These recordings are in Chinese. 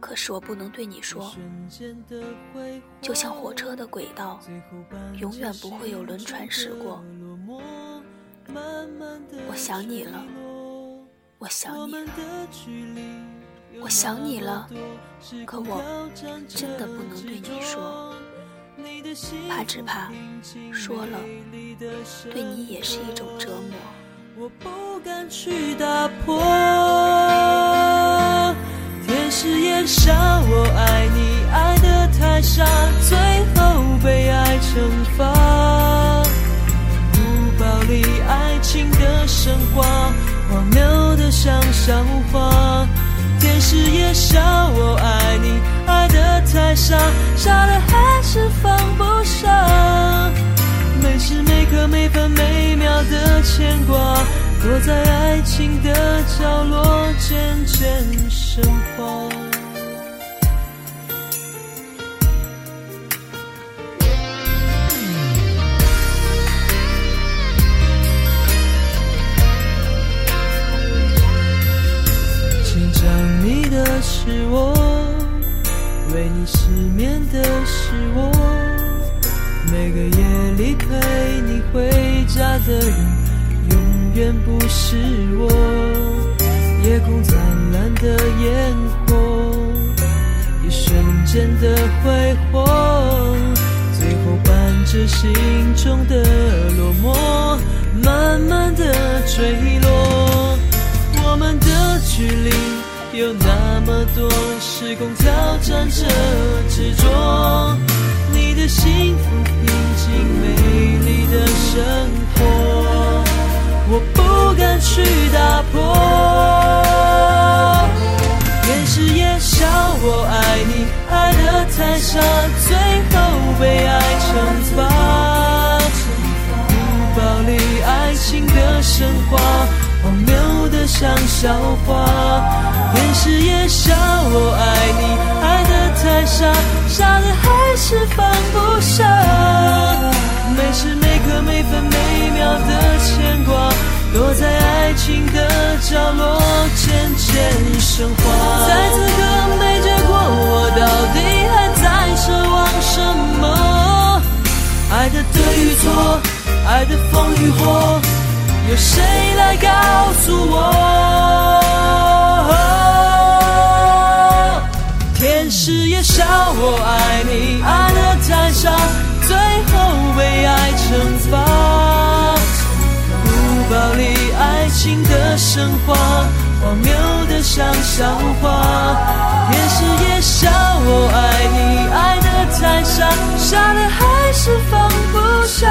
可是我不能对你说，就像火车的轨道，永远不会有轮船驶过。我想你了，我想你了，我想你了。可我真的不能对你说，怕只怕说了，对你也是一种折磨。我不敢去打破。誓言笑我爱你，爱得太傻，最后被爱惩罚。不暴力爱情的神话，荒谬的像笑话。天使也笑我爱你，爱得太傻，傻的还是放不下。每时每刻每分每秒的牵挂。躲在爱情的角落，渐渐升华。的是我，为你失眠的是我，每个夜里陪你回家的人。永远不是我，夜空灿烂的烟火，一瞬间的挥霍，最后伴着心中的时空挑战着执着，你的幸福平静美丽的生活。我不敢去打破，电视也笑我爱你，爱的太傻，最后被爱惩罚。不暴力爱情的神话，荒谬的像笑话。天使也笑我爱你，爱的太傻，傻的还是放不下。每时每刻每分每秒的牵挂。躲在爱情的角落，渐渐升华。在此刻没结果，我到底还在奢望什么？爱的对与错，爱的风与火，有谁来告诉情的神话，荒谬的像笑话。天使也笑我爱你，爱的太傻，傻的还是放不下。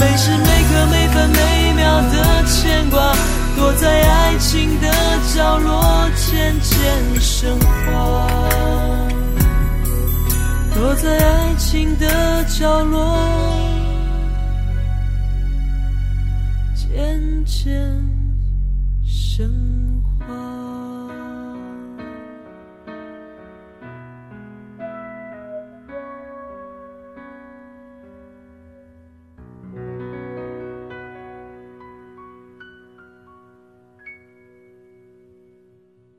每时每刻每分每秒的牵挂，躲在爱情的角落，渐渐升华。躲在爱情的角落。见生